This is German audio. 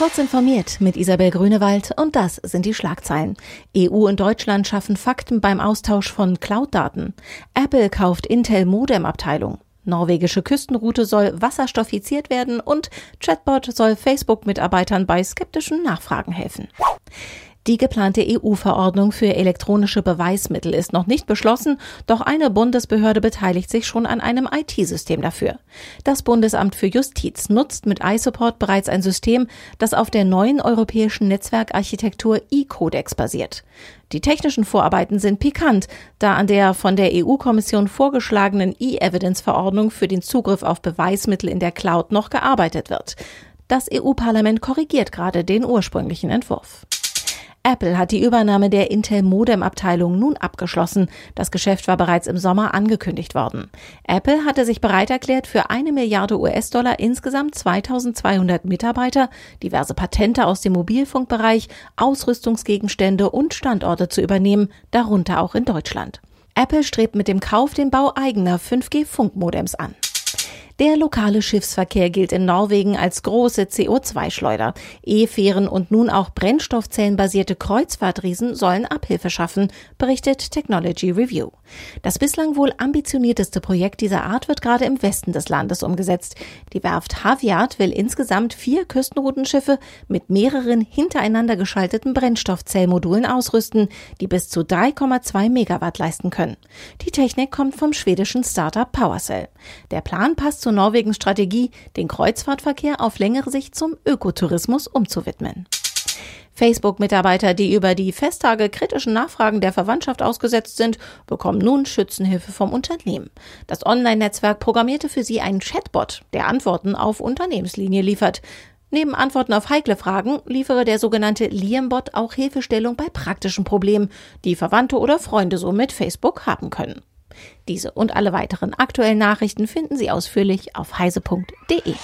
Kurz informiert mit Isabel Grünewald und das sind die Schlagzeilen. EU und Deutschland schaffen Fakten beim Austausch von Cloud-Daten. Apple kauft Intel Modem-Abteilung. Norwegische Küstenroute soll wasserstoffiziert werden und Chatbot soll Facebook-Mitarbeitern bei skeptischen Nachfragen helfen. Die geplante EU-Verordnung für elektronische Beweismittel ist noch nicht beschlossen, doch eine Bundesbehörde beteiligt sich schon an einem IT-System dafür. Das Bundesamt für Justiz nutzt mit iSupport bereits ein System, das auf der neuen europäischen Netzwerkarchitektur e-Codex basiert. Die technischen Vorarbeiten sind pikant, da an der von der EU-Kommission vorgeschlagenen E-Evidence-Verordnung für den Zugriff auf Beweismittel in der Cloud noch gearbeitet wird. Das EU-Parlament korrigiert gerade den ursprünglichen Entwurf. Apple hat die Übernahme der Intel Modem Abteilung nun abgeschlossen. Das Geschäft war bereits im Sommer angekündigt worden. Apple hatte sich bereit erklärt, für eine Milliarde US-Dollar insgesamt 2200 Mitarbeiter, diverse Patente aus dem Mobilfunkbereich, Ausrüstungsgegenstände und Standorte zu übernehmen, darunter auch in Deutschland. Apple strebt mit dem Kauf den Bau eigener 5G-Funkmodems an. Der lokale Schiffsverkehr gilt in Norwegen als große CO2-Schleuder. E-Fähren und nun auch brennstoffzellenbasierte Kreuzfahrtriesen sollen Abhilfe schaffen, berichtet Technology Review. Das bislang wohl ambitionierteste Projekt dieser Art wird gerade im Westen des Landes umgesetzt. Die Werft Haviat will insgesamt vier Küstenroutenschiffe mit mehreren hintereinander geschalteten Brennstoffzellmodulen ausrüsten, die bis zu 3,2 Megawatt leisten können. Die Technik kommt vom schwedischen Startup PowerCell. Der Plan passt zu Norwegens Strategie, den Kreuzfahrtverkehr auf längere Sicht zum Ökotourismus umzuwidmen. Facebook-Mitarbeiter, die über die Festtage kritischen Nachfragen der Verwandtschaft ausgesetzt sind, bekommen nun Schützenhilfe vom Unternehmen. Das Online-Netzwerk programmierte für sie einen Chatbot, der Antworten auf Unternehmenslinie liefert. Neben Antworten auf heikle Fragen liefere der sogenannte Liam-Bot auch Hilfestellung bei praktischen Problemen, die Verwandte oder Freunde so mit Facebook haben können. Diese und alle weiteren aktuellen Nachrichten finden Sie ausführlich auf heise.de.